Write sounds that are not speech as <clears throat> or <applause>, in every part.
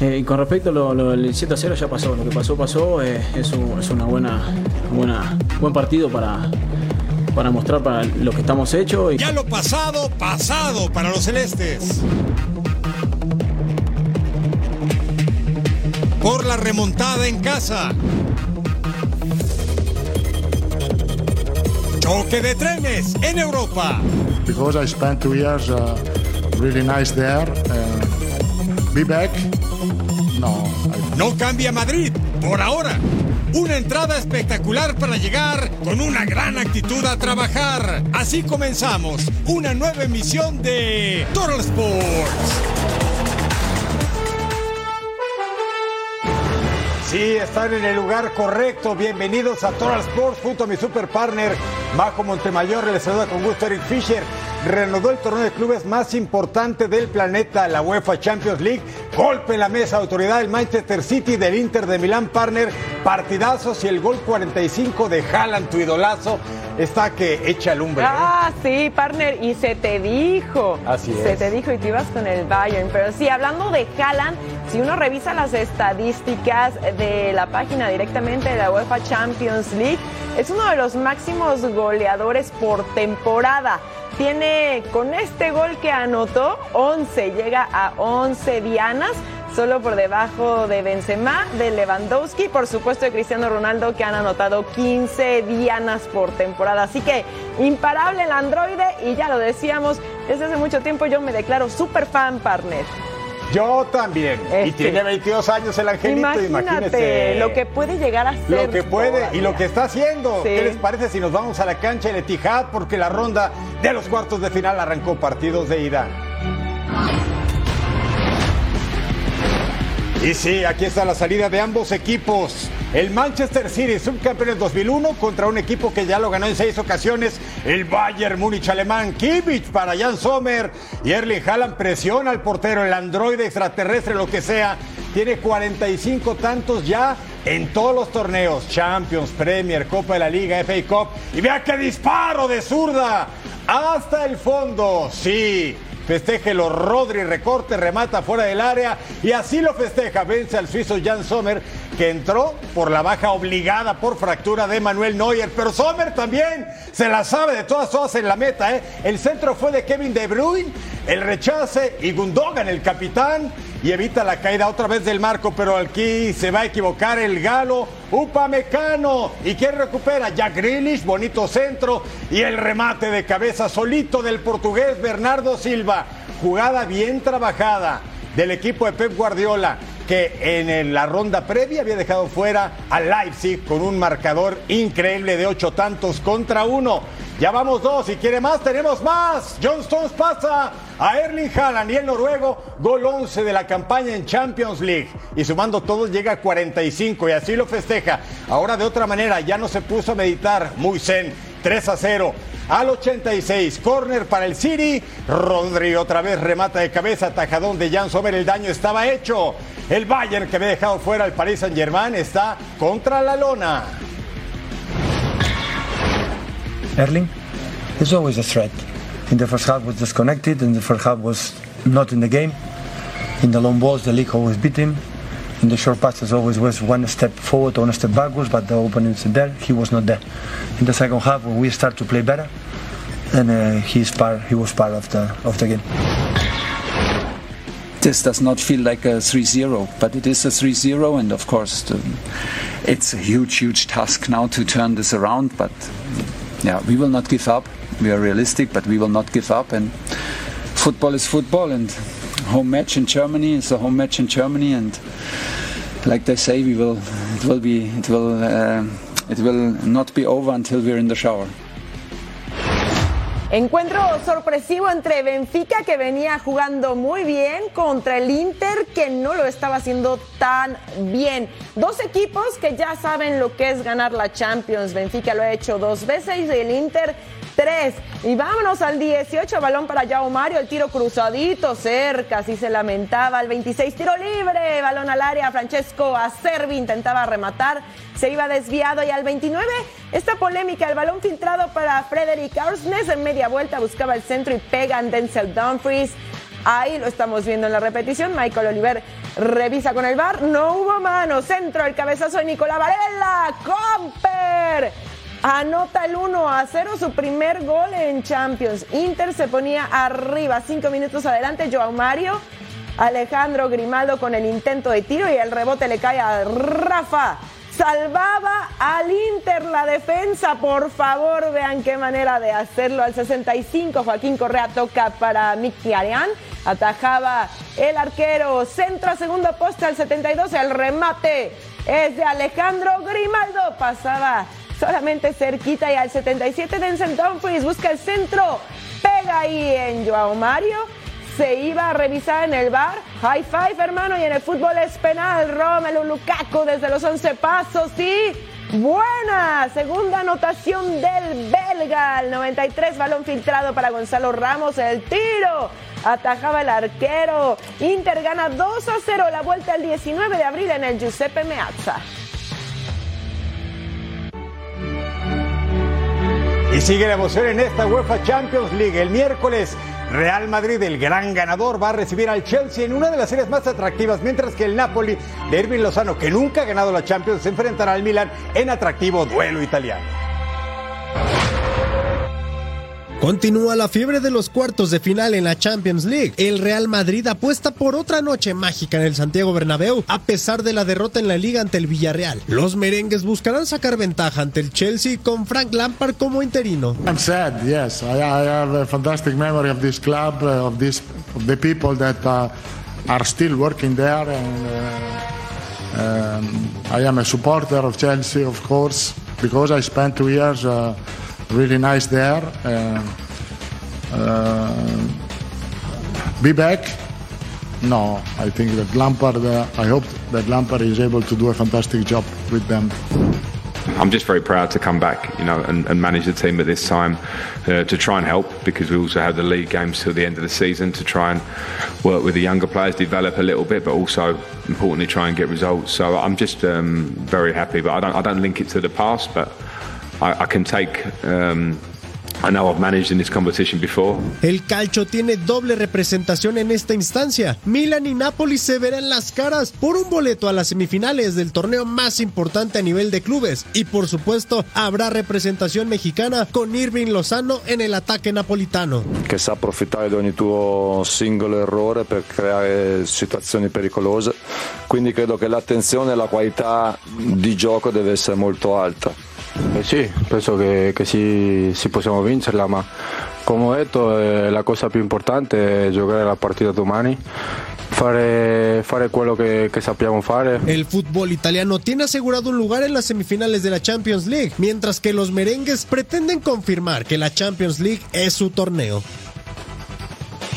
Eh, y con respecto a lo, lo del 7 a 0 ya pasó, lo que pasó pasó, eh, es, un, es una buena, buena buen partido para, para mostrar para lo que estamos hechos. Y... Ya lo pasado, pasado para los celestes. Por la remontada en casa. Choque de trenes en Europa. because I spent two years uh, really nice there. Uh, be back? No. No cambia Madrid, por ahora. Una entrada espectacular para llegar con una gran actitud a trabajar. Así comenzamos una nueva emisión de Total Sports. Sí, están en el lugar correcto. Bienvenidos a Total Sports junto a mi super partner Majo Montemayor. Les saluda con gusto Eric Fisher. Reanudó el torneo de clubes más importante del planeta, la UEFA Champions League. Golpe en la mesa, autoridad del Manchester City, del Inter de Milán, partner. Partidazos y el gol 45 de Haaland, tu idolazo, está que echa lumbre. ¿eh? Ah, sí, partner, y se te dijo. Así Se es. te dijo y te ibas con el Bayern. Pero sí, hablando de Haaland, si uno revisa las estadísticas de la página directamente de la UEFA Champions League, es uno de los máximos goleadores por temporada. Tiene con este gol que anotó 11, llega a 11 dianas, solo por debajo de Benzema, de Lewandowski, por supuesto de Cristiano Ronaldo que han anotado 15 dianas por temporada. Así que imparable el androide y ya lo decíamos, desde hace mucho tiempo yo me declaro super fan partner. Yo también. Y Este. tiene 22 años el angelito, Imagínate imagínese. lo que puede llegar a ser. Lo que puede y lo que está haciendo. Sí. ¿Qué les parece si nos vamos a la cancha del Etihad? Porque la ronda de los cuartos de final arrancó partidos de ida. Y sí, aquí está la salida de ambos equipos. El Manchester City, subcampeón en 2001, contra un equipo que ya lo ganó en seis ocasiones, el Bayern Múnich alemán. Kimmich para Jan Sommer y Erling Haaland presiona al portero, el androide extraterrestre, lo que sea. Tiene 45 tantos ya en todos los torneos, Champions, Premier, Copa de la Liga, FA Cup. Y vea qué disparo de zurda hasta el fondo. Sí, Festéjelo, Rodri recorte, remata fuera del área y así lo festeja. Vence al suizo Jan Sommer que entró por la baja obligada por fractura de Manuel Neuer. Pero Sommer también se la sabe de todas todas en la meta. ¿eh? El centro fue de Kevin De Bruyne, el rechace y Gundogan, el capitán, y evita la caída otra vez del marco. Pero aquí se va a equivocar el galo. Upamecano. ¿Y quién recupera? Jack Grealish, bonito centro y el remate de cabeza solito del portugués Bernardo Silva. Jugada bien trabajada del equipo de Pep Guardiola que en la ronda previa había dejado fuera al Leipzig con un marcador increíble de ocho tantos contra uno. Ya vamos dos, si quiere más, tenemos más. John Stones pasa a Erling Haaland y el noruego, gol 11 de la campaña en Champions League. Y sumando todos llega a 45 y así lo festeja. Ahora de otra manera, ya no se puso a meditar, muy zen, 3 a 0. Al 86, corner para el City. Rodri otra vez remata de cabeza, tajadón de Jan Sommer. El daño estaba hecho. El Bayern que había dejado fuera al Paris Saint Germain está contra la lona. Erling is always a threat. In the first half was disconnected, in the first half was not in the game. In the long balls, the league always beat him. In the short passes, always was one step forward, one step backwards, but the opponents there, he was not there. In the second half, when we start to play better, and uh, he's part, he was part of the of the game. this does not feel like a 3-0, but it is a 3-0, and of course, the, it's a huge, huge task now to turn this around. But yeah, we will not give up. We are realistic, but we will not give up. And football is football, and home match in Germany. It's a home match in Germany, and like they say, we will. It will be. It will. Uh, it will not be over until we're in the shower. Encuentro sorpresivo entre Benfica, que venía jugando muy bien, contra el Inter, que no lo estaba haciendo tan bien. Dos equipos que ya saben lo que es ganar la Champions. Benfica lo ha hecho dos veces y el Inter tres. Y vámonos al 18, balón para Yao Mario, el tiro cruzadito, cerca, así se lamentaba. El 26, tiro libre, balón al área, Francesco Acerbi intentaba rematar, se iba desviado. Y al 29, esta polémica, el balón filtrado para Frederick Arsnes en media vuelta, buscaba el centro y pega en Denzel Dumfries. Ahí lo estamos viendo en la repetición. Michael Oliver revisa con el bar. No hubo mano. Centro, el cabezazo de Nicolás Varela. Comper anota el 1 a 0, su primer gol en Champions. Inter se ponía arriba, cinco minutos adelante, Joao Mario. Alejandro Grimaldo con el intento de tiro y el rebote le cae a Rafa. Salvaba al Inter la defensa, por favor, vean qué manera de hacerlo. Al 65, Joaquín Correa toca para Arián. atajaba el arquero, centro a segundo poste al 72, el remate es de Alejandro Grimaldo, pasaba solamente cerquita y al 77 Denzel Dumfries busca el centro, pega ahí en Joao Mario, se iba a revisar en el bar, high five hermano y en el fútbol es penal, Romelu Lukaku desde los 11 pasos y buena segunda anotación del belga, el 93 balón filtrado para Gonzalo Ramos, el tiro atajaba el arquero, Inter gana 2 a 0 la vuelta el 19 de abril en el Giuseppe Meazza. Y sigue la emoción en esta UEFA Champions League. El miércoles, Real Madrid, el gran ganador, va a recibir al Chelsea en una de las series más atractivas, mientras que el Napoli de Irving Lozano, que nunca ha ganado la Champions, se enfrentará al Milan en atractivo duelo italiano. Continúa la fiebre de los cuartos de final en la Champions League. El Real Madrid apuesta por otra noche mágica en el Santiago Bernabéu a pesar de la derrota en la liga ante el Villarreal. Los merengues buscarán sacar ventaja ante el Chelsea con Frank Lampard como interino. I'm sad, yes. I, have a fantastic memory of this club, uh, of this, of the people that uh, are still working there, and uh, um, I am a supporter of Chelsea, of course, because I spent two years. Really nice there. Uh, uh, be back? No, I think that Lampard, uh, I hope that Lampard is able to do a fantastic job with them. I'm just very proud to come back, you know, and, and manage the team at this time uh, to try and help because we also have the league games till the end of the season to try and work with the younger players, develop a little bit, but also importantly try and get results. So I'm just um, very happy, but I don't I don't link it to the past, but I, I can take. Um, I know I've managed in this competition before. El calcio tiene doble representación en esta instancia. Milan y Napoli se verán las caras por un boleto a las semifinales del torneo más importante a nivel de clubes. Y por supuesto, habrá representación mexicana con Irving Lozano en el ataque napolitano. Che sa approfittare di ogni tuo singolo errore per creare situazioni pericolose. Quindi credo che l'attenzione e la qualità di gioco deve essere molto alta. Eh sì, penso che, che sì, sì, possiamo vincerla, ma come ho detto eh, la cosa più importante è giocare la partita domani. Fare, fare quello che, che sappiamo fare. El fútbol italiano tiene asegurado un lugar en las semifinales de la Champions League, mientras que los merengues pretenden confirmar que la Champions League es su torneo.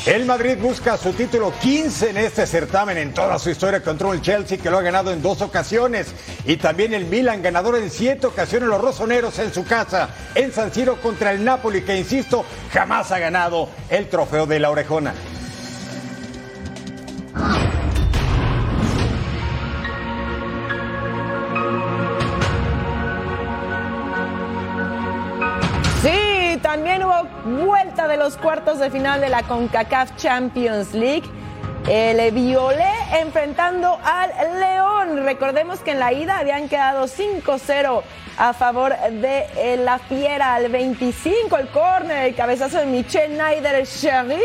El Madrid busca su título 15 en este certamen en toda su historia contra el Chelsea que lo ha ganado en dos ocasiones y también el Milan ganador en siete ocasiones los rosoneros en su casa en San Siro contra el Napoli que insisto jamás ha ganado el trofeo de la orejona. Vuelta de los cuartos de final de la CONCACAF Champions League. El Violé enfrentando al León. Recordemos que en la ida habían quedado 5-0 a favor de eh, la Fiera al 25. El córner, el cabezazo de Michel Naider Cherry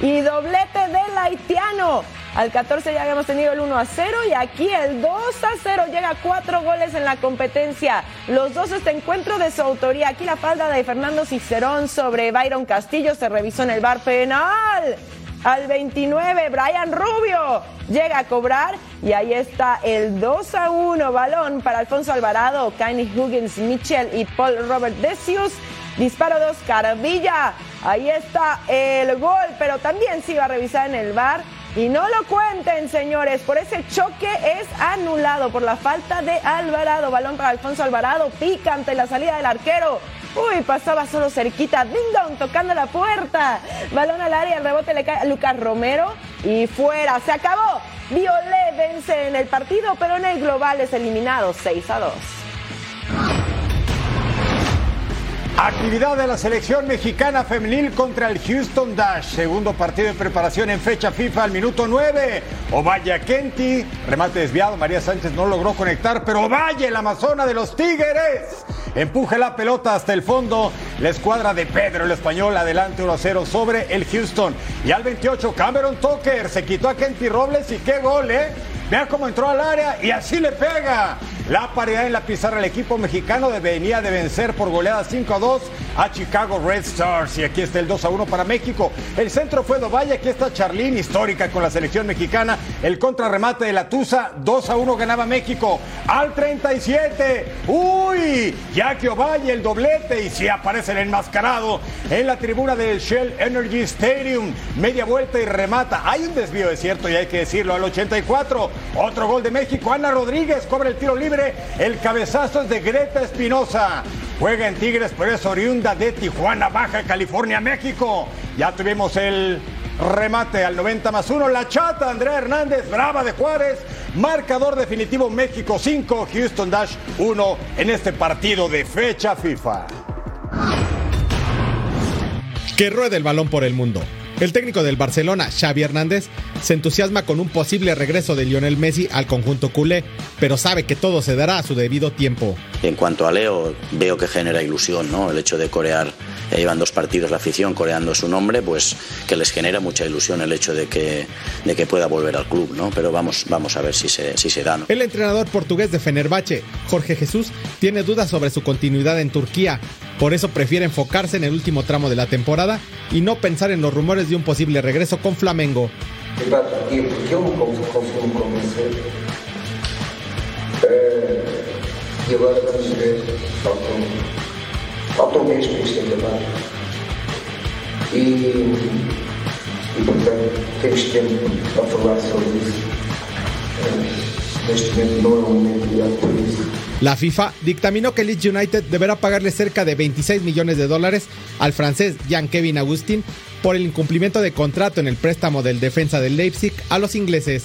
y doblete del haitiano. Al 14 ya habíamos tenido el 1 a 0 y aquí el 2 a 0 llega a cuatro goles en la competencia. Los dos este encuentro de su autoría. Aquí la falda de Fernando Cicerón sobre Byron Castillo se revisó en el bar penal. al 29, Brian Rubio llega a cobrar y ahí está el 2 a 1 balón para Alfonso Alvarado, Kanye Huggins, Mitchell y Paul Robert Decius. Disparo de Oscar Villa. Ahí está el gol, pero también se iba a revisar en el bar. Y no lo cuenten, señores, por ese choque es anulado por la falta de Alvarado. Balón para Alfonso Alvarado, pica ante la salida del arquero. Uy, pasaba solo cerquita. Ding dong, tocando la puerta. Balón al área, el rebote le cae a Lucas Romero y fuera. Se acabó. Violet vence en el partido, pero en el global es eliminado 6 a 2. Actividad de la selección mexicana femenil contra el Houston Dash. Segundo partido de preparación en fecha FIFA al minuto 9. Ovalle Kenti, remate desviado. María Sánchez no logró conectar, pero Ovalle, el amazona de los Tigres. Empuje la pelota hasta el fondo. La escuadra de Pedro, el español, adelante 1-0 sobre el Houston. Y al 28, Cameron Tucker se quitó a Kenty Robles y qué gol, ¿eh? Vea cómo entró al área y así le pega. La paridad en la pizarra, el equipo mexicano venía de vencer por goleada 5 a 2 a Chicago Red Stars. Y aquí está el 2 a 1 para México. El centro fue Dovalle, aquí está Charlín, histórica con la selección mexicana. El contrarremate de la Tusa, 2 a 1 ganaba México. Al 37, uy, Jackie Ovalle, el doblete. Y si aparece el enmascarado en la tribuna del Shell Energy Stadium. Media vuelta y remata. Hay un desvío, es cierto, y hay que decirlo. Al 84, otro gol de México. Ana Rodríguez cobra el tiro libre. El cabezazo es de Greta Espinosa. Juega en Tigres, pero es de Tijuana, Baja California, México. Ya tuvimos el remate al 90 más 1. La chata, Andrea Hernández, brava de Juárez. Marcador definitivo México 5, Houston Dash 1 en este partido de fecha FIFA. Que ruede el balón por el mundo. El técnico del Barcelona, Xavi Hernández, se entusiasma con un posible regreso de Lionel Messi al conjunto culé, pero sabe que todo se dará a su debido tiempo. En cuanto a Leo, veo que genera ilusión, ¿no? El hecho de corear, ya llevan dos partidos la afición coreando su nombre, pues que les genera mucha ilusión el hecho de que, de que pueda volver al club, ¿no? Pero vamos, vamos a ver si se, si se da, ¿no? El entrenador portugués de Fenerbahce, Jorge Jesús, tiene dudas sobre su continuidad en Turquía. Por eso prefiere enfocarse en el último tramo de la temporada y no pensar en los rumores de un posible regreso con Flamengo. E portanto temos tempo para falar sobre isso. Neste momento não é um momento ideal para isso. La FIFA dictaminó que Leeds United deberá pagarle cerca de 26 millones de dólares al francés Jean-Kevin Agustin por el incumplimiento de contrato en el préstamo del defensa del Leipzig a los ingleses.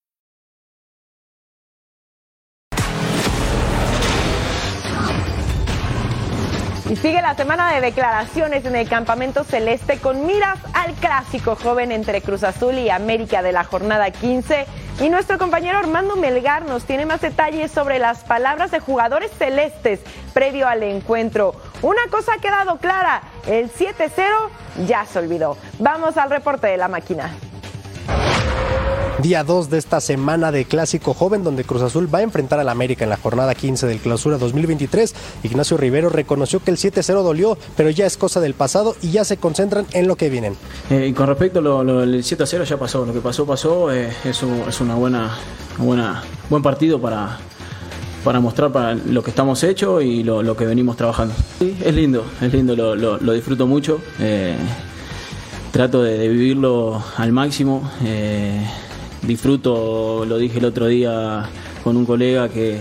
Y sigue la semana de declaraciones en el campamento celeste con miras al clásico joven entre Cruz Azul y América de la jornada 15. Y nuestro compañero Armando Melgar nos tiene más detalles sobre las palabras de jugadores celestes previo al encuentro. Una cosa ha quedado clara, el 7-0 ya se olvidó. Vamos al reporte de la máquina. Día 2 de esta semana de Clásico Joven, donde Cruz Azul va a enfrentar al América en la jornada 15 del Clausura 2023. Ignacio Rivero reconoció que el 7-0 dolió, pero ya es cosa del pasado y ya se concentran en lo que vienen. Eh, y con respecto a lo, lo, el 7-0 ya pasó, lo que pasó pasó, eh, es, un, una buena, buena, buen partido para, para mostrar para lo que estamos hechos y lo, que venimos trabajando. Sí, es lindo, es lindo, lo, lo disfruto mucho. Eh, trato de, de, vivirlo al máximo. Eh, disfruto, lo dije el otro día con un colega que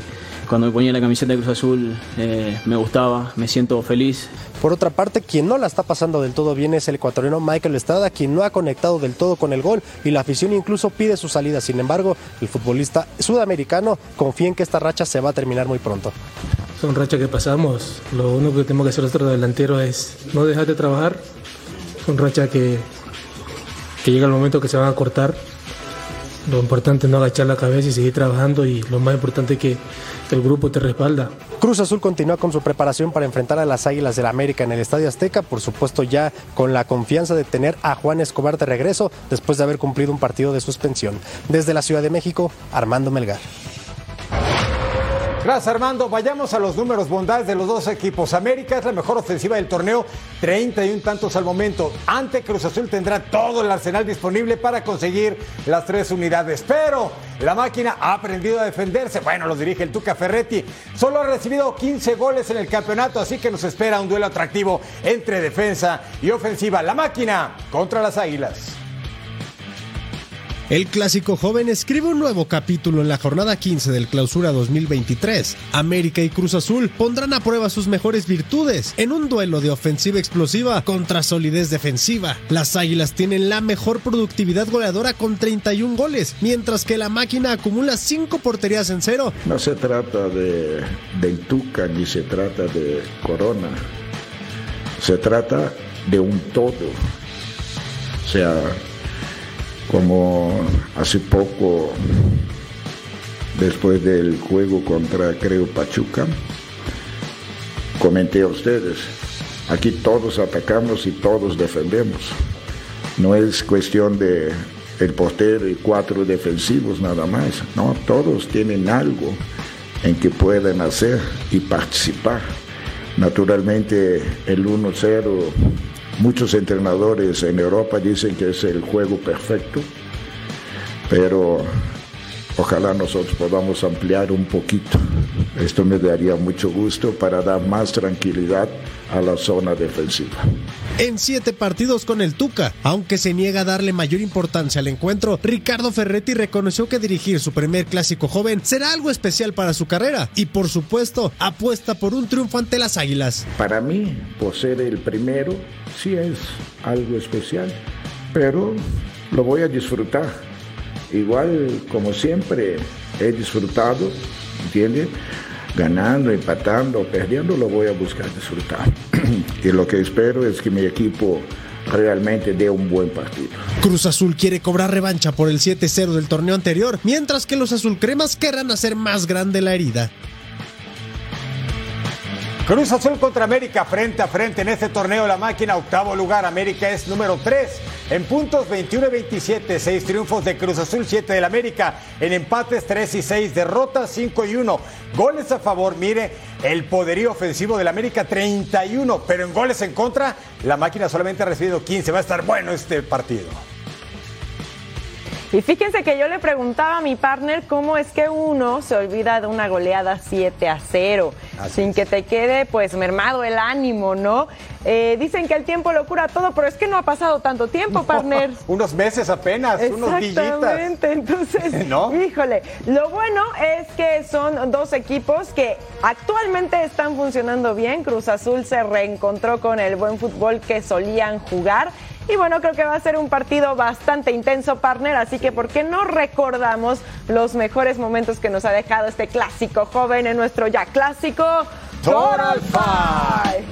cuando me ponía la camiseta de Cruz Azul eh, me gustaba, me siento feliz. Por otra parte, quien no la está pasando del todo bien es el ecuatoriano Michael Estrada, quien no ha conectado del todo con el gol y la afición incluso pide su salida. Sin embargo, el futbolista sudamericano confía en que esta racha se va a terminar muy pronto. son rachas que pasamos. Lo único que tenemos que hacer nosotros delantero es no dejar de trabajar. Son rachas que, que llega el momento que se van a cortar. Lo importante es no agachar la cabeza y seguir trabajando y lo más importante es que, el grupo te respalda. Cruz Azul continúa con su preparación para enfrentar a las Águilas del América en el Estadio Azteca, por supuesto ya con la confianza de tener a Juan Escobar de regreso después de haber cumplido un partido de suspensión. Desde la Ciudad de México, Armando Melgar. Gracias Armando, vayamos a los números bondades de los dos equipos. América es la mejor ofensiva del torneo, 31 tantos al momento. Ante Cruz Azul tendrá todo el arsenal disponible para conseguir las tres unidades. Pero la máquina ha aprendido a defenderse. Bueno, lo dirige el Tuca Ferretti. Solo ha recibido 15 goles en el campeonato, así que nos espera un duelo atractivo entre defensa y ofensiva. La máquina contra las Águilas. El clásico joven escribe un nuevo capítulo en la jornada 15 del Clausura 2023. América y Cruz Azul pondrán a prueba sus mejores virtudes en un duelo de ofensiva explosiva contra solidez defensiva. Las Águilas tienen la mejor productividad goleadora con 31 goles, mientras que la máquina acumula 5 porterías en cero. No se trata de del Tuca ni se trata de Corona. Se trata de un todo. O sea, como hace poco, después del juego contra, creo, Pachuca, comenté a ustedes, aquí todos atacamos y todos defendemos. No es cuestión de el portero y cuatro defensivos nada más, no, todos tienen algo en que pueden hacer y participar. Naturalmente el 1-0 Muchos entrenadores en Europa dicen que es el juego perfecto, pero ojalá nosotros podamos ampliar un poquito. Esto me daría mucho gusto para dar más tranquilidad a la zona defensiva. En siete partidos con el Tuca, aunque se niega a darle mayor importancia al encuentro, Ricardo Ferretti reconoció que dirigir su primer clásico joven será algo especial para su carrera y por supuesto apuesta por un triunfo ante las Águilas. Para mí, por ser el primero, sí es algo especial, pero lo voy a disfrutar. Igual como siempre he disfrutado, ¿entiendes? Ganando, empatando, perdiendo, lo voy a buscar disfrutar. <clears throat> y lo que espero es que mi equipo realmente dé un buen partido. Cruz Azul quiere cobrar revancha por el 7-0 del torneo anterior, mientras que los azulcremas querrán hacer más grande la herida. Cruz Azul contra América frente a frente en este torneo. La máquina, octavo lugar. América es número 3 en puntos 21 y 27. 6 triunfos de Cruz Azul, 7 del América. En empates 3 y 6. Derrotas 5 y 1. Goles a favor. Mire el poderío ofensivo del América 31. Pero en goles en contra, la máquina solamente ha recibido 15. Va a estar bueno este partido. Y fíjense que yo le preguntaba a mi partner cómo es que uno se olvida de una goleada 7 a 0, sin que te quede pues mermado el ánimo, ¿no? Eh, dicen que el tiempo lo cura todo, pero es que no ha pasado tanto tiempo, partner. <laughs> unos meses apenas, unos días. Exactamente, entonces, <laughs> híjole. Lo bueno es que son dos equipos que actualmente están funcionando bien. Cruz Azul se reencontró con el buen fútbol que solían jugar. Y bueno, creo que va a ser un partido bastante intenso, partner, así que ¿por qué no recordamos los mejores momentos que nos ha dejado este clásico joven en nuestro ya clásico Total Five?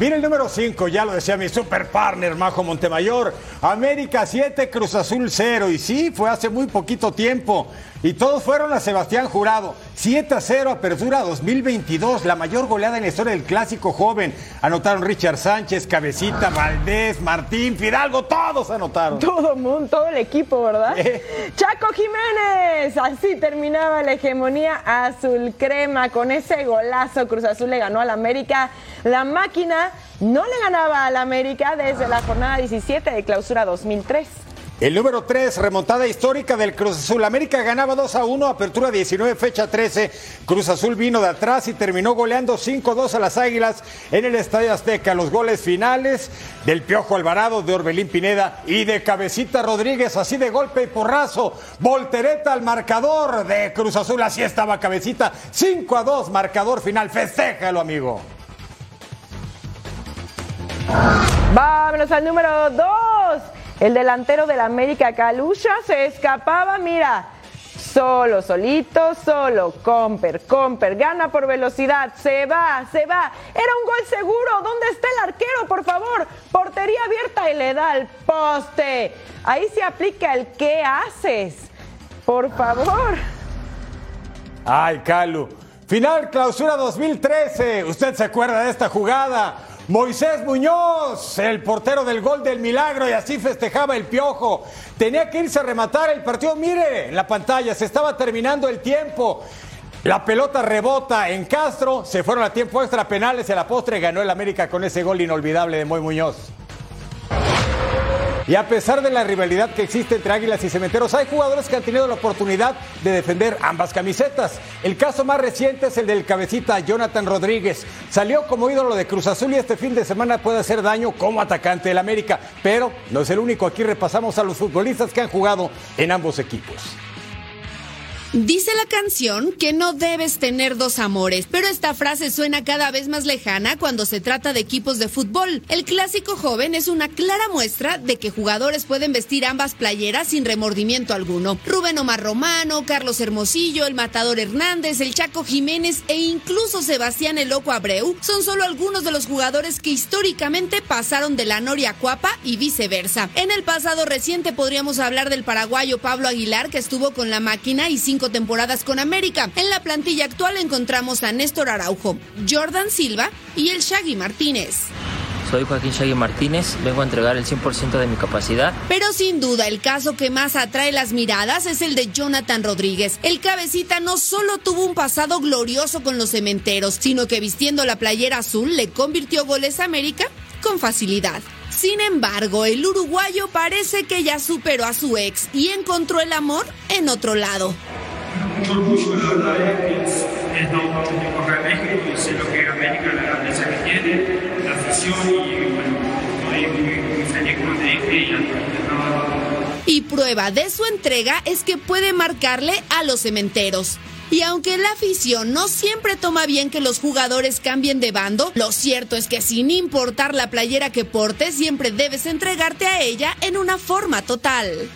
Mira el número 5, ya lo decía mi super partner Majo Montemayor. América 7, Cruz Azul 0. Y sí, fue hace muy poquito tiempo. Y todos fueron a Sebastián Jurado. 7 a 0, apertura 2022, la mayor goleada en la historia del clásico joven. Anotaron Richard Sánchez, Cabecita, Valdés, Martín, Fidalgo, todos anotaron. Todo el mundo, todo el equipo, ¿verdad? Chaco Jiménez, así terminaba la hegemonía azul crema. Con ese golazo, Cruz Azul le ganó al América. La máquina no le ganaba al América desde la jornada 17 de clausura 2003. El número 3, remontada histórica del Cruz Azul. América ganaba 2 a 1, apertura 19, fecha 13. Cruz Azul vino de atrás y terminó goleando 5-2 a las Águilas en el Estadio Azteca. Los goles finales del Piojo Alvarado, de Orbelín Pineda y de Cabecita Rodríguez, así de golpe y porrazo. Voltereta al marcador de Cruz Azul, así estaba Cabecita. 5 a 2, marcador final. Festéjalo, amigo. Vámonos al número 2. El delantero del América Calucha se escapaba, mira, Solo, solito, solo. Comper, Comper, gana por velocidad. Se va, se va. Era un gol seguro. ¿Dónde está el arquero, por favor? Portería abierta y le da al poste. Ahí se aplica el ¿qué haces? Por favor. Ay, Calu. Final clausura 2013. ¿Usted se acuerda de esta jugada? Moisés Muñoz, el portero del gol del milagro, y así festejaba el piojo. Tenía que irse a rematar el partido. Mire, en la pantalla se estaba terminando el tiempo. La pelota rebota en Castro, se fueron a tiempo extra penales a la postre ganó el América con ese gol inolvidable de Moy Muñoz. Y a pesar de la rivalidad que existe entre Águilas y Cementeros, hay jugadores que han tenido la oportunidad de defender ambas camisetas. El caso más reciente es el del cabecita Jonathan Rodríguez. Salió como ídolo de Cruz Azul y este fin de semana puede hacer daño como atacante del América. Pero no es el único. Aquí repasamos a los futbolistas que han jugado en ambos equipos. Dice la canción que no debes tener dos amores, pero esta frase suena cada vez más lejana cuando se trata de equipos de fútbol. El clásico joven es una clara muestra de que jugadores pueden vestir ambas playeras sin remordimiento alguno. Rubén Omar Romano, Carlos Hermosillo, el Matador Hernández, el Chaco Jiménez e incluso Sebastián El Loco Abreu son solo algunos de los jugadores que históricamente pasaron de la Noria Cuapa y viceversa. En el pasado reciente podríamos hablar del paraguayo Pablo Aguilar que estuvo con la máquina y sin temporadas con América. En la plantilla actual encontramos a Néstor Araujo, Jordan Silva y el Shaggy Martínez. Soy Joaquín Shaggy Martínez, vengo a entregar el 100% de mi capacidad. Pero sin duda el caso que más atrae las miradas es el de Jonathan Rodríguez. El cabecita no solo tuvo un pasado glorioso con los cementeros, sino que vistiendo la playera azul le convirtió goles a América con facilidad. Sin embargo, el uruguayo parece que ya superó a su ex y encontró el amor en otro lado. Y. Y prueba de su entrega es que puede marcarle a los cementeros. Y aunque la afición no siempre toma bien que los jugadores cambien de bando, lo cierto es que sin importar la playera que portes, siempre debes entregarte a ella en una forma total.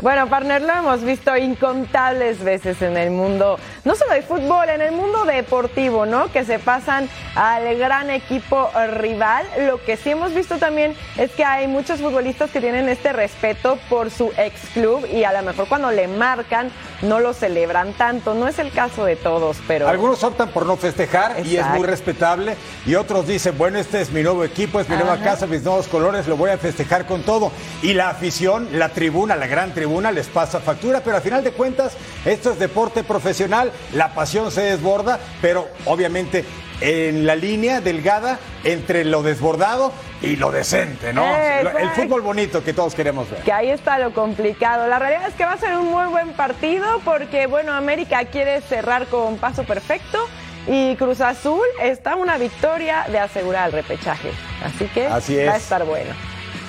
Bueno, partner, lo hemos visto incontables veces en el mundo, no solo de fútbol, en el mundo deportivo, ¿no? Que se pasan al gran equipo rival. Lo que sí hemos visto también es que hay muchos futbolistas que tienen este respeto por su ex club y a lo mejor cuando le marcan no lo celebran tanto. No es el caso de todos, pero. Algunos optan por no festejar y es muy respetable. Y otros dicen, bueno, este es mi nuevo equipo, es mi nueva casa, mis nuevos colores, lo voy a festejar con todo. Y la afición, la tribuna, la gran tribuna, les pasa factura, pero a final de cuentas, esto es deporte profesional, la pasión se desborda, pero obviamente en la línea delgada entre lo desbordado y lo decente, ¿no? Exacto. El fútbol bonito que todos queremos ver. Que ahí está lo complicado. La realidad es que va a ser un muy buen partido porque, bueno, América quiere cerrar con paso perfecto y Cruz Azul está una victoria de asegurar el repechaje. Así que Así es. va a estar bueno.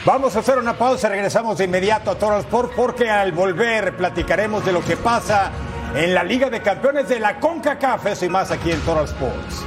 Vamos a hacer una pausa, regresamos de inmediato a Total Sport porque al volver platicaremos de lo que pasa en la Liga de Campeones de la CONCACAF, eso y más aquí en Total Sports.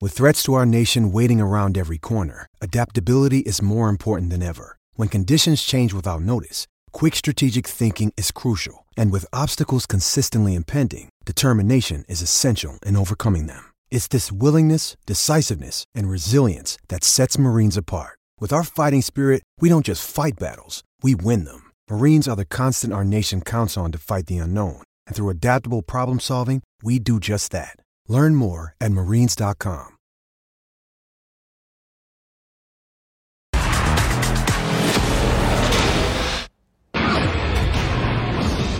With threats to our nation waiting around every corner, adaptability is more important than ever. When conditions change without notice, quick strategic thinking is crucial, and with obstacles consistently impending, determination is essential in overcoming them. It's this willingness, decisiveness, and resilience that sets Marines apart. With our fighting spirit, we don't just fight battles, we win them. Marines are the constant our nation counts on to fight the unknown, and through adaptable problem solving, we do just that. Learn more at marines.com.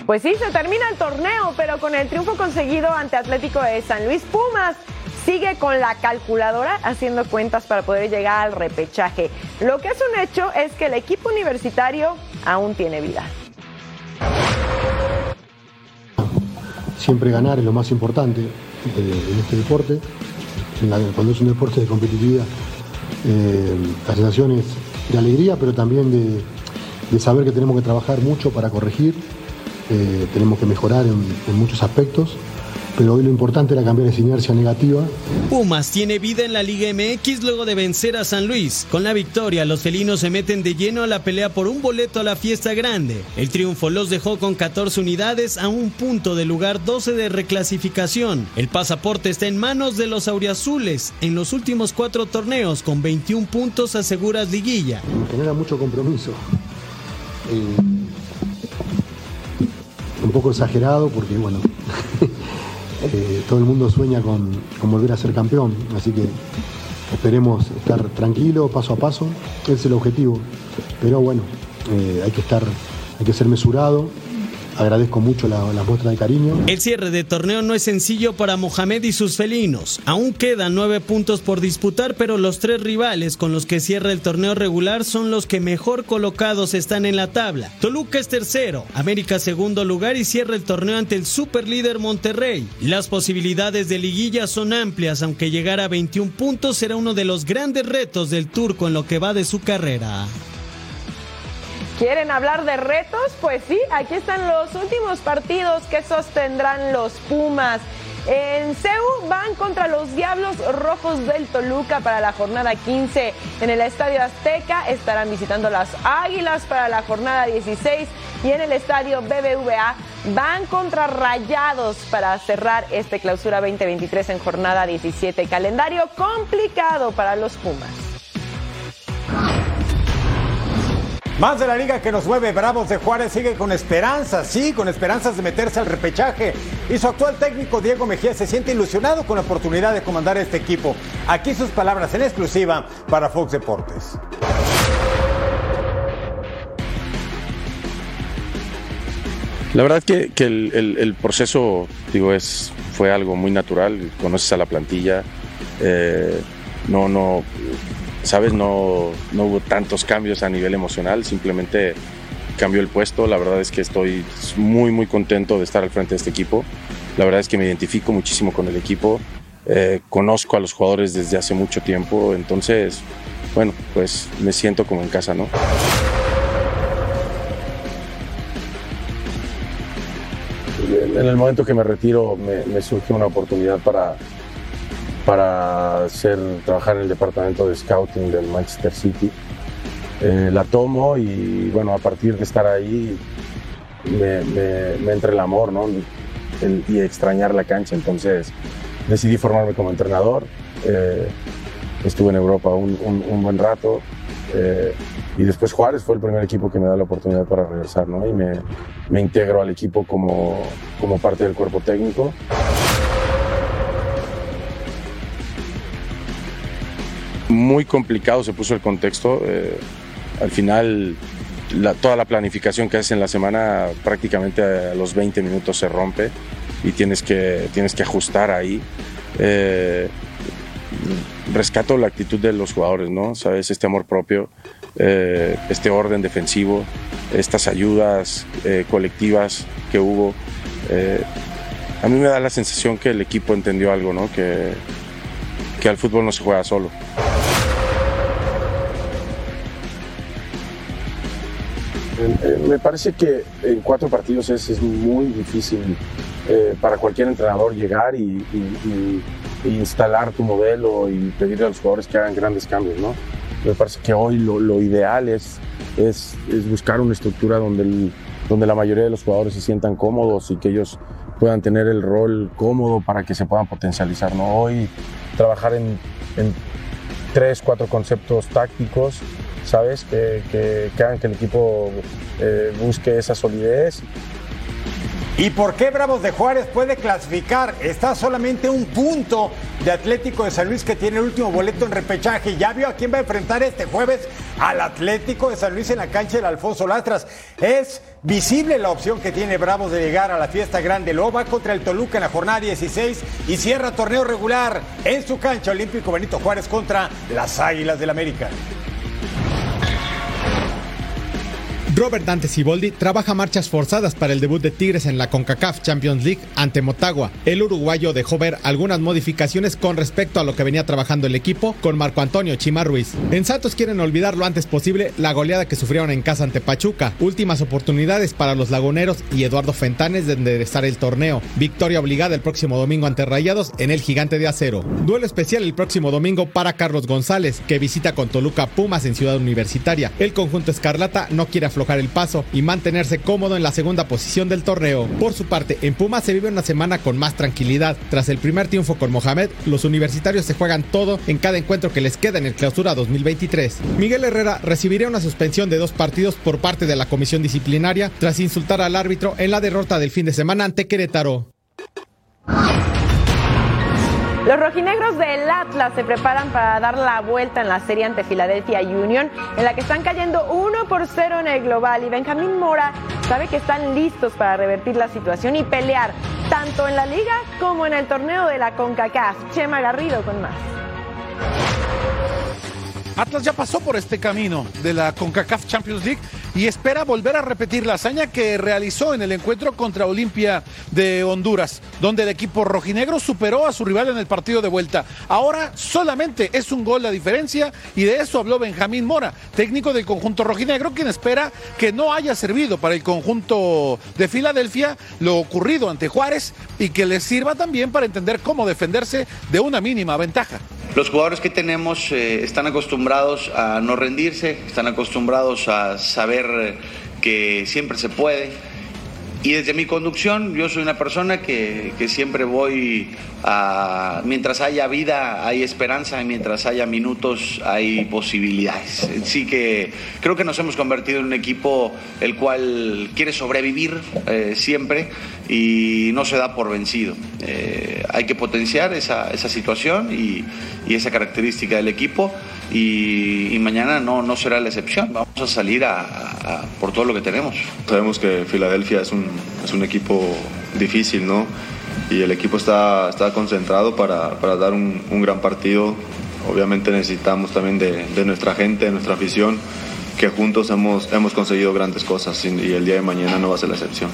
Pues sí, se termina el torneo, pero con el triunfo conseguido ante Atlético de San Luis Pumas, sigue con la calculadora haciendo cuentas para poder llegar al repechaje. Lo que es un hecho es que el equipo universitario aún tiene vida. Siempre ganar es lo más importante eh, en este deporte. Cuando es un deporte de competitividad, eh, la sensación es de alegría, pero también de, saber que tenemos que trabajar mucho para corregir, eh, tenemos que mejorar en muchos aspectos pero hoy lo importante era cambiar esa inercia negativa. Pumas tiene vida en la Liga MX luego de vencer a San Luis. Con la victoria, los felinos se meten de lleno a la pelea por un boleto a la fiesta grande. El triunfo los dejó con 14 unidades a un punto del lugar 12 de reclasificación. El pasaporte está en manos de los auriazules. En los últimos cuatro torneos, con 21 puntos, aseguras liguilla. Me genera mucho compromiso. Eh, un poco exagerado porque, bueno, <laughs> eh, todo el mundo sueña con, volver a ser campeón, así que esperemos estar tranquilo, paso a paso, ese es el objetivo. Pero bueno, eh, hay que estar, hay que ser mesurado, agradezco mucho la, la muestra de cariño. El cierre de torneo no es sencillo para Mohamed y sus felinos. Aún quedan nueve puntos por disputar, pero los tres rivales con los que cierra el torneo regular son los que mejor colocados están en la tabla. Toluca es tercero, América segundo lugar y cierra el torneo ante el superlíder Monterrey. Las posibilidades de liguilla son amplias, aunque llegar a 21 puntos será uno de los grandes retos del turco en lo que va de su carrera. ¿Quieren hablar de retos? Pues sí, aquí están los últimos partidos que sostendrán los Pumas. En CEU van contra los Diablos Rojos del Toluca para la jornada 15. En el Estadio Azteca estarán visitando las Águilas para la jornada 16. Y en el Estadio BBVA van contra Rayados para cerrar este clausura 2023 en jornada 17. Calendario complicado para los Pumas. Más de la liga que nos mueve, Bravos de Juárez sigue con esperanzas, sí, con esperanzas de meterse al repechaje. Y su actual técnico Diego Mejía se siente ilusionado con la oportunidad de comandar este equipo. Aquí sus palabras en exclusiva para Fox Deportes. La verdad que, el, proceso, digo, es, fue algo muy natural. Conoces a la plantilla, eh, no, no, sabes, no, no hubo tantos cambios a nivel emocional, simplemente cambió el puesto. La verdad es que estoy muy, muy contento de estar al frente de este equipo. La verdad es que me identifico muchísimo con el equipo. Eh, conozco a los jugadores desde hace mucho tiempo, entonces, bueno, pues me siento como en casa, ¿no? En el momento que me retiro me, me surge una oportunidad para, para hacer, trabajar en el departamento de scouting del Manchester City. Eh, la tomo y bueno, a partir de estar ahí me, me, me entra el amor ¿no? el, y extrañar la cancha. Entonces decidí formarme como entrenador. Eh, estuve en Europa un, un, un buen rato. Eh, y después Juárez fue el primer equipo que me da la oportunidad para regresar, ¿no? Y me, me integro al equipo como, como parte del cuerpo técnico. Muy complicado se puso el contexto. Eh, al final, toda la planificación que haces en la semana prácticamente a los 20 minutos se rompe y tienes que, tienes que ajustar ahí. Eh, rescato la actitud de los jugadores, ¿no? Sabes, este amor propio, eh, este orden defensivo, estas ayudas eh, colectivas que hubo. A mí me da la sensación que el equipo entendió algo, ¿no? Que, que al fútbol no se juega solo. Me parece que en cuatro partidos es, es muy difícil eh, para cualquier entrenador llegar y, y, y, instalar tu modelo y pedirle a los jugadores que hagan grandes cambios, ¿no? Me parece que hoy lo, lo ideal es, es, es, buscar una estructura donde, el, donde la mayoría de los jugadores se sientan cómodos y que ellos puedan tener el rol cómodo para que se puedan potencializar, ¿no? Hoy trabajar en, en tres, cuatro conceptos tácticos ¿sabes? Que, que, que, hagan que el equipo eh, busque esa solidez. ¿Y por qué Bravos de Juárez puede clasificar? Está solamente un punto de Atlético de San Luis que tiene el último boleto en repechaje. Ya vio a quién va a enfrentar este jueves al Atlético de San Luis en la cancha del Alfonso Lastras. Es visible la opción que tiene Bravos de llegar a la fiesta grande. Luego va contra el Toluca en la jornada 16 y cierra torneo regular en su cancha olímpico Benito Juárez contra las Águilas del América. Robert Dante Siboldi trabaja marchas forzadas para el debut de Tigres en la CONCACAF Champions League ante Motagua. El uruguayo dejó ver algunas modificaciones con respecto a lo que venía trabajando el equipo con Marco Antonio Chima Ruiz. En Santos quieren olvidar lo antes posible la goleada que sufrieron en casa ante Pachuca. Últimas oportunidades para los laguneros y Eduardo Fentanes de enderezar el torneo. Victoria obligada el próximo domingo ante Rayados en el Gigante de Acero. Duelo especial el próximo domingo para Carlos González, que visita con Toluca Pumas en Ciudad Universitaria. El conjunto Escarlata no quiere aflojar el paso y mantenerse cómodo en la segunda posición del torneo. Por su parte, en Pumas se vive una semana con más tranquilidad. Tras el primer triunfo con Mohamed, los universitarios se juegan todo en cada encuentro que les queda en el clausura 2023. Miguel Herrera recibiría una suspensión de dos partidos por parte de la comisión disciplinaria tras insultar al árbitro en la derrota del fin de semana ante Querétaro. Los rojinegros del Atlas se preparan para dar la vuelta en la serie ante Philadelphia Union, en la que están cayendo 1 por 0 en el global. Y Benjamín Mora sabe que están listos para revertir la situación y pelear tanto en la liga como en el torneo de la CONCACAF. Chema Garrido con más. Atlas ya pasó por este camino de la CONCACAF Champions League y espera volver a repetir la hazaña que realizó en el encuentro contra Olimpia de Honduras, donde el equipo rojinegro superó a su rival en el partido de vuelta. Ahora solamente es un gol la diferencia y de eso habló Benjamín Mora, técnico del conjunto rojinegro, quien espera que no haya servido para el conjunto de Filadelfia lo ocurrido ante Juárez y que les sirva también para entender cómo defenderse de una mínima ventaja. Los jugadores que tenemos eh, están acostumbrados a no rendirse, están acostumbrados a saber eh, que siempre se puede. Y desde mi conducción, yo soy una persona que, que siempre voy a... Mientras haya vida, hay esperanza, y mientras haya minutos, hay posibilidades. Así que creo que nos hemos convertido en un equipo el cual quiere sobrevivir eh, siempre y no se da por vencido. Eh, hay que potenciar esa, esa situación y, y, esa característica del equipo y, mañana no, no será la excepción. Vamos a salir por todo lo que tenemos. Sabemos que Filadelfia es un, es un equipo difícil, ¿no? Y el equipo está, está concentrado para, para dar un, un, gran partido. Obviamente necesitamos también de, de nuestra gente, de nuestra afición, que juntos hemos, hemos conseguido grandes cosas y el día de mañana no va a ser la excepción.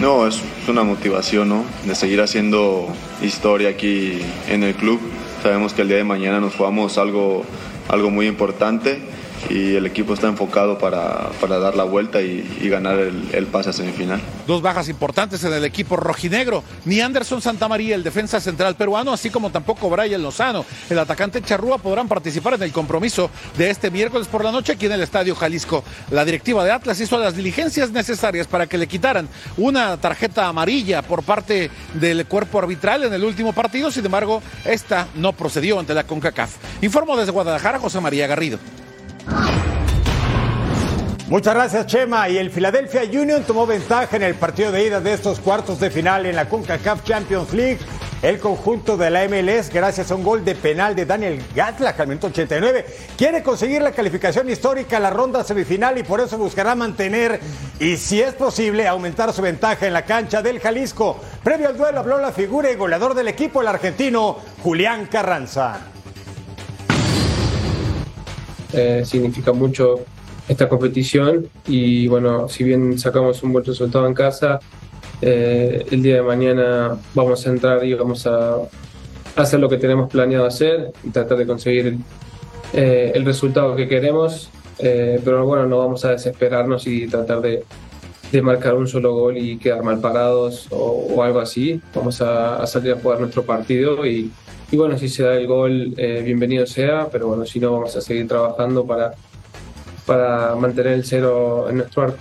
No, es una motivación, ¿no? De seguir haciendo historia aquí en el club. Sabemos que el día de mañana nos jugamos algo, algo muy importante y el equipo está enfocado para, para dar la vuelta y, ganar el, el, pase a semifinal. Dos bajas importantes en el equipo rojinegro. Ni Anderson Santamaría, el defensa central peruano, así como tampoco Brian Lozano, el atacante charrúa, podrán participar en el compromiso de este miércoles por la noche aquí en el Estadio Jalisco. La directiva de Atlas hizo las diligencias necesarias para que le quitaran una tarjeta amarilla por parte del cuerpo arbitral en el último partido, sin embargo, esta no procedió ante la CONCACAF. Informo desde Guadalajara, José María Garrido. Muchas gracias, Chema. Y el Philadelphia Union tomó ventaja en el partido de ida de estos cuartos de final en la CONCACAF Champions League. El conjunto de la MLS, gracias a un gol de penal de Daniel Gatlach al minuto 89, quiere conseguir la calificación histórica a la ronda semifinal y por eso buscará mantener y, si es posible, aumentar su ventaja en la cancha del Jalisco. Previo al duelo habló la figura y goleador del equipo, el argentino Julián Carranza. Eh, significa mucho esta competición y bueno, si bien sacamos un buen resultado en casa, eh, el día de mañana vamos a entrar y vamos a hacer lo que tenemos planeado hacer y tratar de conseguir eh, el resultado que queremos, pero bueno, no vamos a desesperarnos y tratar de, de, marcar un solo gol y quedar mal parados o, o algo así. Vamos a, a, salir a jugar nuestro partido y, y bueno, si se da el gol, bienvenido sea, pero bueno, si no, vamos a seguir trabajando para para mantener el cero en nuestro arco.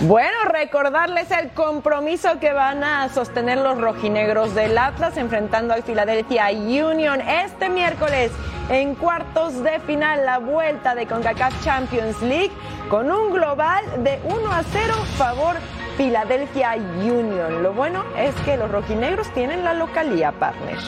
Bueno, recordarles el compromiso que van a sostener los rojinegros del Atlas enfrentando al Philadelphia Union este miércoles en cuartos de final la vuelta de CONCACAF Champions League con un global de 1 a 0 favor Philadelphia Union. Lo bueno es que los rojinegros tienen la localía, partner.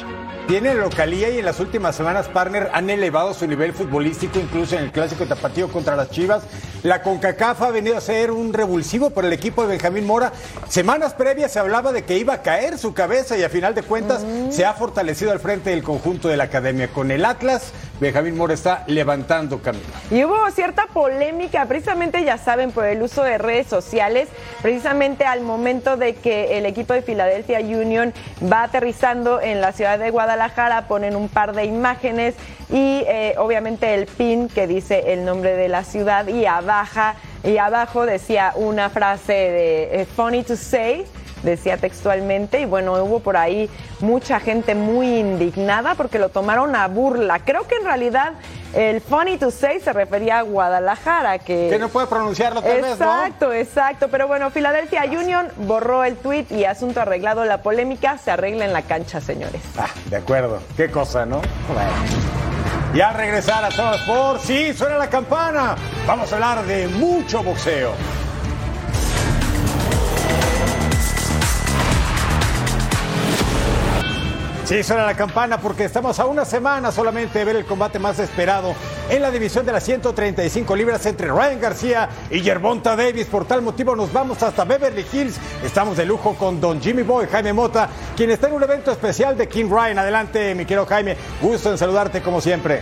Tienen localía y en las últimas semanas, partner, han elevado su nivel futbolístico, incluso en el clásico tapatío contra las Chivas. La CONCACAF ha venido a ser un revulsivo por el equipo de Benjamín Mora. Semanas previas se hablaba de que iba a caer su cabeza y a final de cuentas mm. se ha fortalecido al frente del conjunto de la academia. Con el Atlas Benjamín Mora está levantando camino. Y hubo cierta polémica, precisamente ya saben, por el uso de redes sociales, precisamente al momento de que el equipo de Philadelphia Union va aterrizando en la ciudad de Guadalajara, ponen un par de imágenes y eh, obviamente el pin que dice el nombre de la ciudad y abajo, y abajo decía una frase de eh, funny to say decía textualmente, y bueno, hubo por ahí mucha gente muy indignada porque lo tomaron a burla. Creo que en realidad el funny to say se refería a Guadalajara, que... Que no puede pronunciarlo tal vez, ¿no? Exacto, exacto. Pero bueno, Philadelphia Union borró el tweet y asunto arreglado, la polémica se arregla en la cancha, señores. Ah, de acuerdo. Qué cosa, ¿no? Bueno. Ya regresar a todos por sí, suena la campana. Vamos a hablar de mucho boxeo. Sí, suena la campana porque estamos a una semana solamente de ver el combate más esperado en la división de las 135 libras entre Ryan García y Gervonta Davis. Por tal motivo nos vamos hasta Beverly Hills. Estamos de lujo con Don Jimmy Boy, Jaime Mota, quien está en un evento especial de King Ryan. Adelante, mi querido Jaime. Gusto en saludarte como siempre.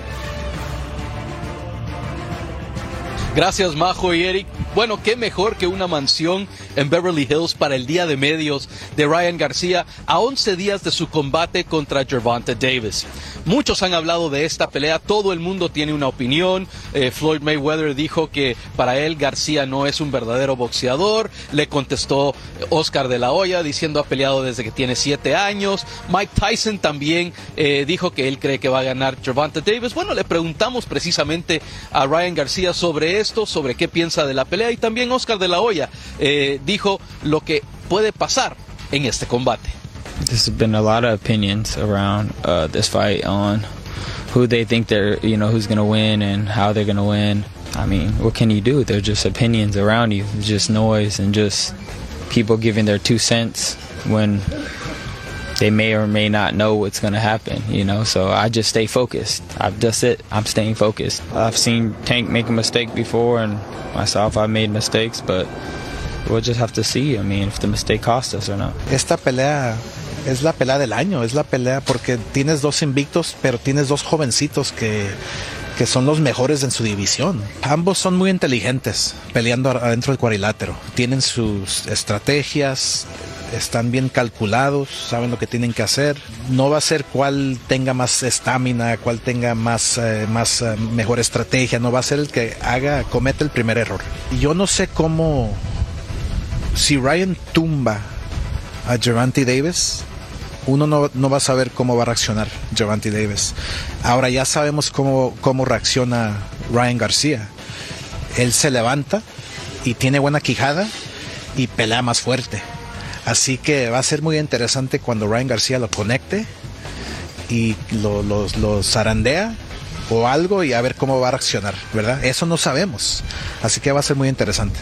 Gracias, Majo y Eric. Bueno, qué mejor que una mansión en Beverly Hills para el día de medios de Ryan García a 11 días de su combate contra Gervonta Davis. Muchos han hablado de esta pelea, todo el mundo tiene una opinión. Eh, Floyd Mayweather dijo que para él García no es un verdadero boxeador. Le contestó Oscar de la Hoya diciendo ha peleado desde que tiene 7 años. Mike Tyson también eh, dijo que él cree que va a ganar Gervonta Davis. Bueno, le preguntamos precisamente a Ryan García sobre esto, sobre qué piensa de la pelea y también Oscar de la Hoya eh, dijo lo que puede pasar en este combate. There's been a lot of opinions around uh, this fight on who they think they're, you know, who's going to win and how they're going to win. I mean, what can you do? They're just opinions around you, just noise and just people giving their two cents when they may or may not know what's going to happen, you know. So I just stay focused. I've just it. I'm staying focused. I've seen Tank make a mistake before, and myself, I've made mistakes, but we'll just have to see. I mean, if the mistake cost us or not. Esta pelea es la pelea del año, es la pelea porque tienes dos invictos, pero tienes dos jovencitos que que son los mejores en su división. Ambos son muy inteligentes peleando adentro del cuadrilátero. Tienen sus estrategias, están bien calculados, saben lo que tienen que hacer. No va a ser cuál tenga más estamina, cuál tenga más, eh, más eh, mejor estrategia, no va a ser el que haga, comete el primer error. Yo no sé cómo, si Ryan tumba a Gervonta Davis, uno no, no, va a saber cómo va a reaccionar Gervonta Davis. Ahora ya sabemos cómo, cómo reacciona Ryan García. Él se levanta y tiene buena quijada y pelea más fuerte. Así que va a ser muy interesante cuando Ryan García lo conecte y lo, lo, lo zarandea o algo y a ver cómo va a reaccionar, ¿verdad? Eso no sabemos. Así que va a ser muy interesante.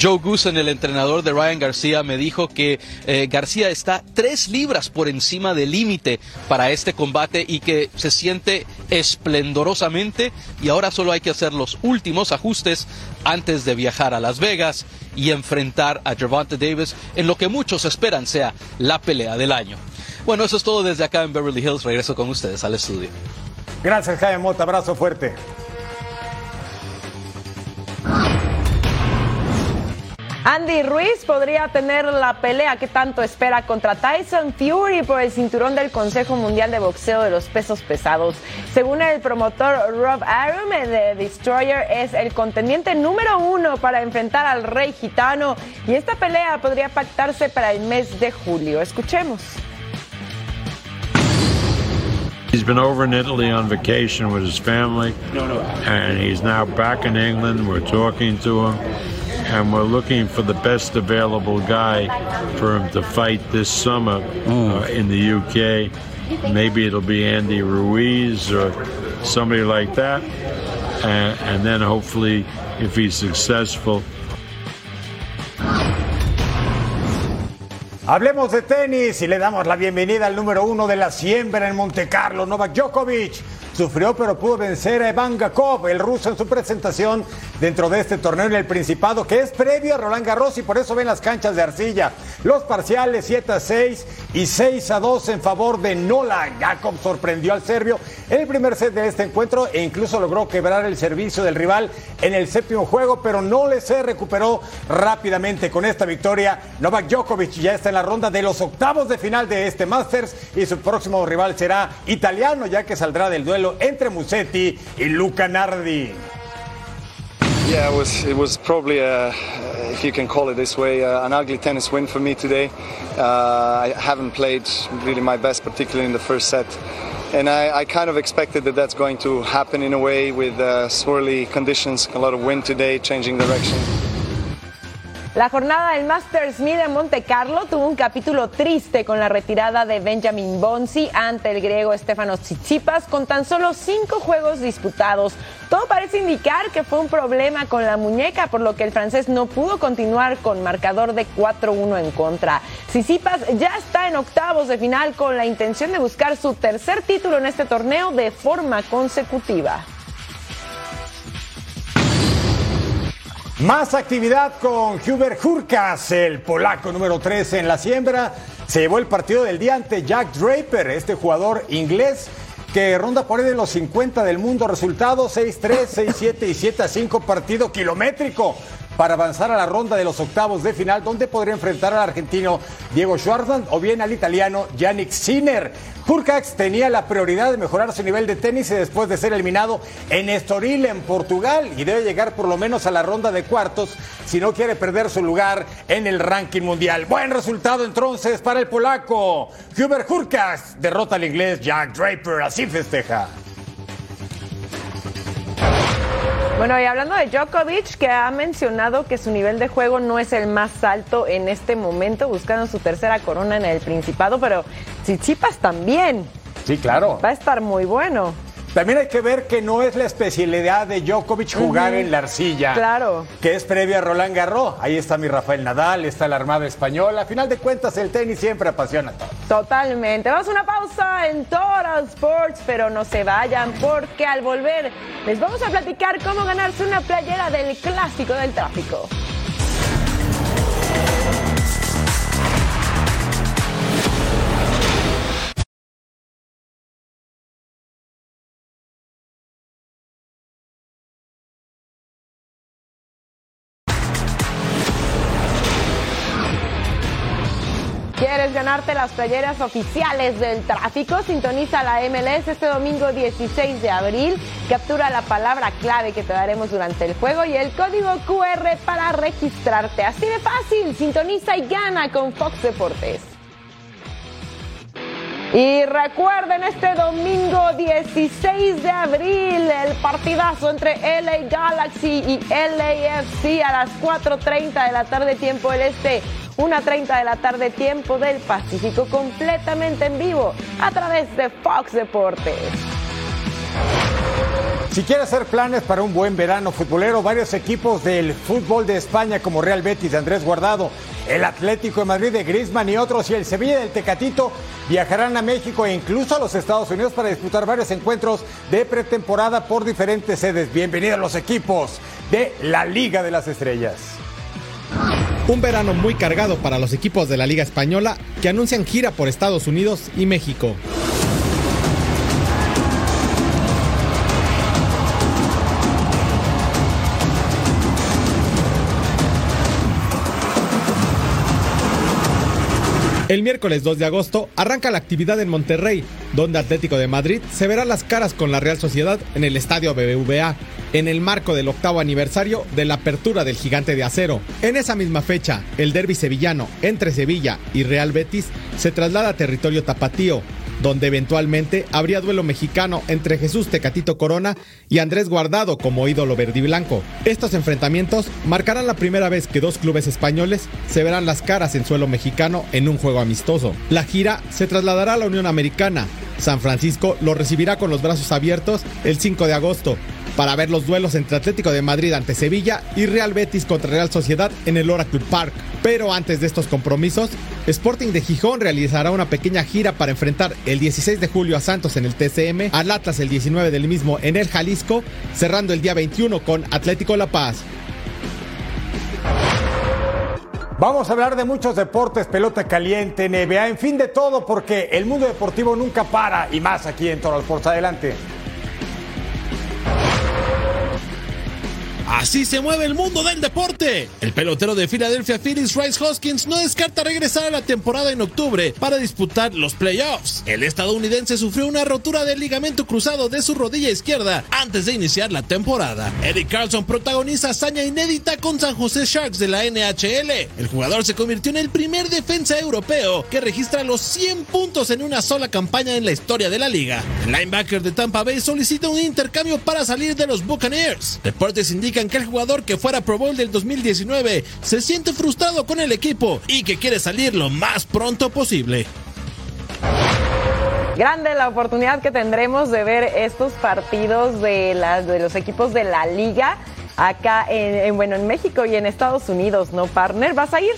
Joe Goosen, el entrenador de Ryan García, me dijo que eh, García está tres libras por encima del límite para este combate y que se siente esplendorosamente y ahora solo hay que hacer los últimos ajustes antes de viajar a Las Vegas y enfrentar a Gervonta Davis en lo que muchos esperan sea la pelea del año. Bueno, eso es todo desde acá en Beverly Hills. Regreso con ustedes al estudio. Gracias, Jaime Mota. Abrazo fuerte. Andy Ruiz podría tener la pelea que tanto espera contra Tyson Fury por el cinturón del Consejo Mundial de Boxeo de los Pesos Pesados. Según el promotor Rob Arum, de Destroyer es el contendiente número uno para enfrentar al rey gitano y esta pelea podría pactarse para el mes de julio. Escuchemos. He's been over in Italy on vacation with his family, and he's now back in England. We're talking to him, and we're looking for the best available guy for him to fight this summer uh, in the UK. Maybe it'll be Andy Ruiz or somebody like that, and, and then hopefully, if he's successful, Hablemos de tenis y le damos la bienvenida al número uno de la siembra en Monte Carlo, Novak Djokovic. Sufrió pero pudo vencer a Evan Gakov, el ruso, en su presentación dentro de este torneo en el Principado, que es previo a Roland Garros y por eso ven las canchas de arcilla. Los parciales 7 a 6 y 6 a 2 en favor de Nola. Gakov sorprendió al serbio en el primer set de este encuentro e incluso logró quebrar el servicio del rival en el séptimo juego, pero no le se recuperó rápidamente con esta victoria. Novak Djokovic ya está en la ronda de los octavos de final de este Masters y su próximo rival será italiano, ya que saldrá del duelo entre Musetti y Luca Nardi. Yeah, it was, it was probably, a, if you can call it this way, uh, an ugly tennis win for me today. Uh, I haven't played really my best, particularly in the first set. And I, I, kind of expected that that's going to happen in a way with uh, swirly conditions, a lot of wind today, changing direction. La jornada del Masters 1000 en Monte Carlo tuvo un capítulo triste con la retirada de Benjamin Bonzi ante el griego Stefanos Tsitsipas con tan solo cinco juegos disputados. Todo parece indicar que fue un problema con la muñeca, por lo que el francés no pudo continuar con marcador de 4-1 en contra. Tsitsipas ya está en octavos de final con la intención de buscar su tercer título en este torneo de forma consecutiva. Más actividad con Hubert Hurkas, el polaco número 13 en la siembra. Se llevó el partido del día ante Jack Draper, este jugador inglés que ronda por ahí de los 50 del mundo. Resultado 6-3, 6-7 y 7-5, partido kilométrico para avanzar a la ronda de los octavos de final, donde podría enfrentar al argentino Diego Schwartzman o bien al italiano Yannick Sinner. Hurcax tenía la prioridad de mejorar su nivel de tenis y después de ser eliminado en Estoril, en Portugal, y debe llegar por lo menos a la ronda de cuartos si no quiere perder su lugar en el ranking mundial. Buen resultado entonces para el polaco. Hubert Hurkacz derrota al inglés Jack Draper, así festeja. Bueno, y hablando de Djokovic, que ha mencionado que su nivel de juego no es el más alto en este momento, buscando su tercera corona en el Principado, pero Tsitsipas también. Sí, claro. Va a estar muy bueno. También hay que ver que no es la especialidad de Djokovic jugar en la arcilla. Claro. Que es previa a Roland Garros. Ahí está mi Rafael Nadal, está la Armada Española. A final de cuentas, el tenis siempre apasiona a todos. Totalmente. Vamos a una pausa en Total Sports, pero no se vayan porque al volver les vamos a platicar cómo ganarse una playera del clásico del tráfico. ¿Quieres ganarte las playeras oficiales del tráfico? Sintoniza la MLS este domingo 16 de abril. Captura la palabra clave que te daremos durante el juego y el código QR para registrarte. Así de fácil. Sintoniza y gana con Fox Deportes. Y recuerden este domingo 16 de abril el partidazo entre LA Galaxy y LAFC a las 4.30 de la tarde tiempo del este. 1.30 de la tarde, tiempo del Pacífico, completamente en vivo a través de Fox Deportes. Si quiere hacer planes para un buen verano futbolero, varios equipos del fútbol de España como Real Betis de Andrés Guardado, el Atlético de Madrid de Griezmann y otros y el Sevilla del Tecatito viajarán a México e incluso a los Estados Unidos para disputar varios encuentros de pretemporada por diferentes sedes. Bienvenidos los equipos de la Liga de las Estrellas. Un verano muy cargado para los equipos de la Liga Española que anuncian gira por Estados Unidos y México. El miércoles 2 de agosto arranca la actividad en Monterrey, donde Atlético de Madrid se verá las caras con la Real Sociedad en el estadio BBVA, en el marco del octavo aniversario de la apertura del Gigante de Acero. En esa misma fecha, el derby sevillano entre Sevilla y Real Betis se traslada a territorio tapatío, donde eventualmente habría duelo mexicano entre Jesús Tecatito Corona y Andrés Guardado como ídolo verdiblanco. Estos enfrentamientos marcarán la primera vez que dos clubes españoles se verán las caras en suelo mexicano en un juego amistoso. La gira se trasladará a la Unión Americana. San Francisco lo recibirá con los brazos abiertos el 5 de agosto para ver los duelos entre Atlético de Madrid ante Sevilla y Real Betis contra Real Sociedad en el Oracle Park. Pero antes de estos compromisos, Sporting de Gijón realizará una pequeña gira para enfrentar el 16 de julio a Santos en el TCM, al Atlas el 19 del mismo en el Jalisco, cerrando el día 21 con Atlético La Paz. Vamos a hablar de muchos deportes, pelota caliente, NBA, en fin de todo, porque el mundo deportivo nunca para y más aquí en Toro. Adelante. Así se mueve el mundo del deporte. El pelotero de Philadelphia Phillies, Rice Hoskins, no descarta regresar a la temporada en octubre para disputar los playoffs. El estadounidense sufrió una rotura del ligamento cruzado de su rodilla izquierda antes de iniciar la temporada. Eric Carlson protagoniza hazaña inédita con San José Sharks de la NHL. El jugador se convirtió en el primer defensa europeo que registra los 100 puntos en una sola campaña en la historia de la liga. El linebacker de Tampa Bay solicita un intercambio para salir de los Buccaneers. Reportes indican que el jugador que fuera Pro Bowl del 2019 se siente frustrado con el equipo y que quiere salir lo más pronto posible. Grande la oportunidad que tendremos de ver estos partidos de, las, de los equipos de la liga acá en, en, bueno, en México y en Estados Unidos, ¿no, partner? ¿Vas a ir?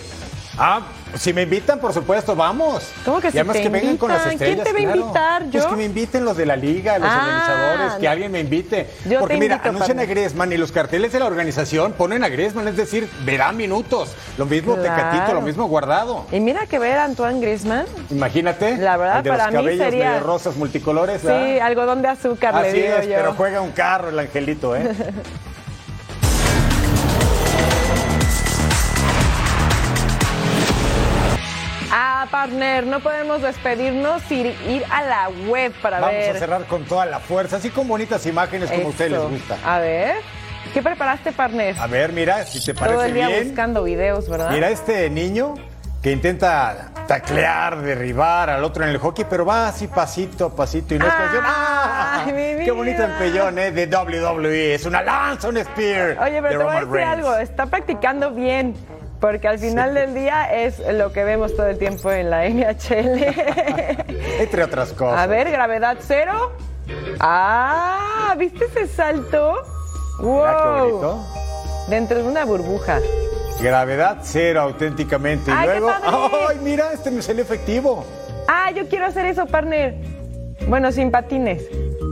Ah, si me invitan, por supuesto, vamos. ¿Cómo que y además si te que vengan con las estrellas. ¿Quién te va a invitar? ¿Yo? Pues que me inviten los de la liga, los Ah, organizadores, que no. alguien me invite. Yo Porque te mira, invito, anuncian a. Griezmann y los carteles de la organización ponen a Griezmann, es decir, verá minutos. Lo mismo Claro. Tecatito, lo mismo Guardado. Y mira que ver a Antoine Griezmann. Imagínate. La verdad, el de para los mí cabellos sería- medio rosas multicolores. Sí, ¿verdad? algodón de azúcar, le Así digo es, yo. pero juega un carro el angelito, ¿eh? <laughs> Partner, no podemos despedirnos sin ir a la web para Vamos ver. a cerrar con toda la fuerza, así con bonitas imágenes como a ustedes les gusta. A ver, ¿qué preparaste, partner? A ver, mira, si te Todo el parece día bien. buscando videos, ¿verdad? Mira este niño que intenta taclear, derribar al otro en el hockey, pero va así pasito a pasito y no es canción. ¡Ah! ¡Qué bonito empellón, eh! De WWE. Es una lanza, un spear. Oye, pero te voy a decir Reigns. algo, está practicando bien. Porque al final del día es lo que vemos todo el tiempo en la <laughs> NHL. Entre otras cosas. A ver, gravedad cero. Ah, ¿viste ese salto? ¡Wow! Qué. Dentro de una burbuja. Gravedad cero, auténticamente. Y ¡Ay, qué luego. padre! ¡Ay, mira! Este me salió efectivo. Ah, yo quiero hacer eso, partner. Bueno, sin patines.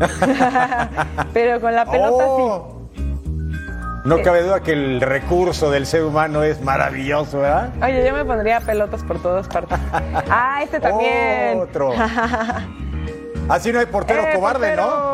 <laughs> <laughs> Pero con la pelota Oh. No cabe duda que el recurso del ser humano es maravilloso, ¿verdad? Oye, yo me pondría pelotas por todas partes. <laughs> Ah, este también. Otro. <laughs> Así no hay portero ¡Eh, cobarde, portero! ¿no?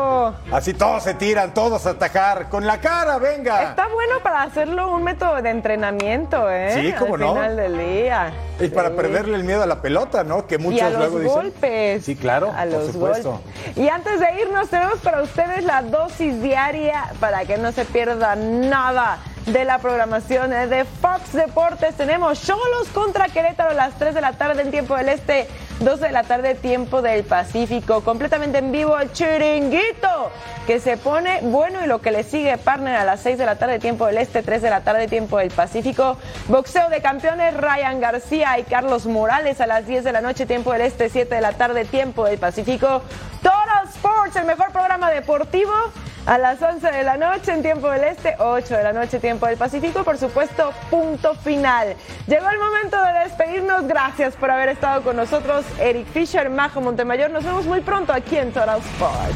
Así todos se tiran, todos a atacar. Con la cara, venga. Está bueno para hacerlo un método de entrenamiento, ¿eh? Sí, cómo Al no. final del día. Y para perderle el miedo a la pelota, ¿no? Que muchos y a los luego dicen. golpes. Sí, claro, a por los supuesto. golpes. Y antes de irnos, tenemos para ustedes la dosis diaria para que no se pierda nada de la programación de Fox Deportes. Tenemos Cholos contra Querétaro a las 3 de la tarde en tiempo del Este, 2 de la tarde tiempo del Pacífico. Completamente en vivo el chiringuito que se pone bueno y lo que le sigue partner a las 6 de la tarde tiempo del Este, 3 de la tarde tiempo del Pacífico. Boxeo de campeones Ryan García y Carlos Morales a las 10 de la noche tiempo del Este, 7 de la tarde tiempo del Pacífico. Total Sports, el mejor programa deportivo a las 11 de la noche en tiempo del Este, 8 de la noche tiempo del Pacífico. Por supuesto, punto final. Llegó el momento de despedirnos. Gracias por haber estado con nosotros. Eric Fisher, Majo Montemayor. Nos vemos muy pronto aquí en Total Sports.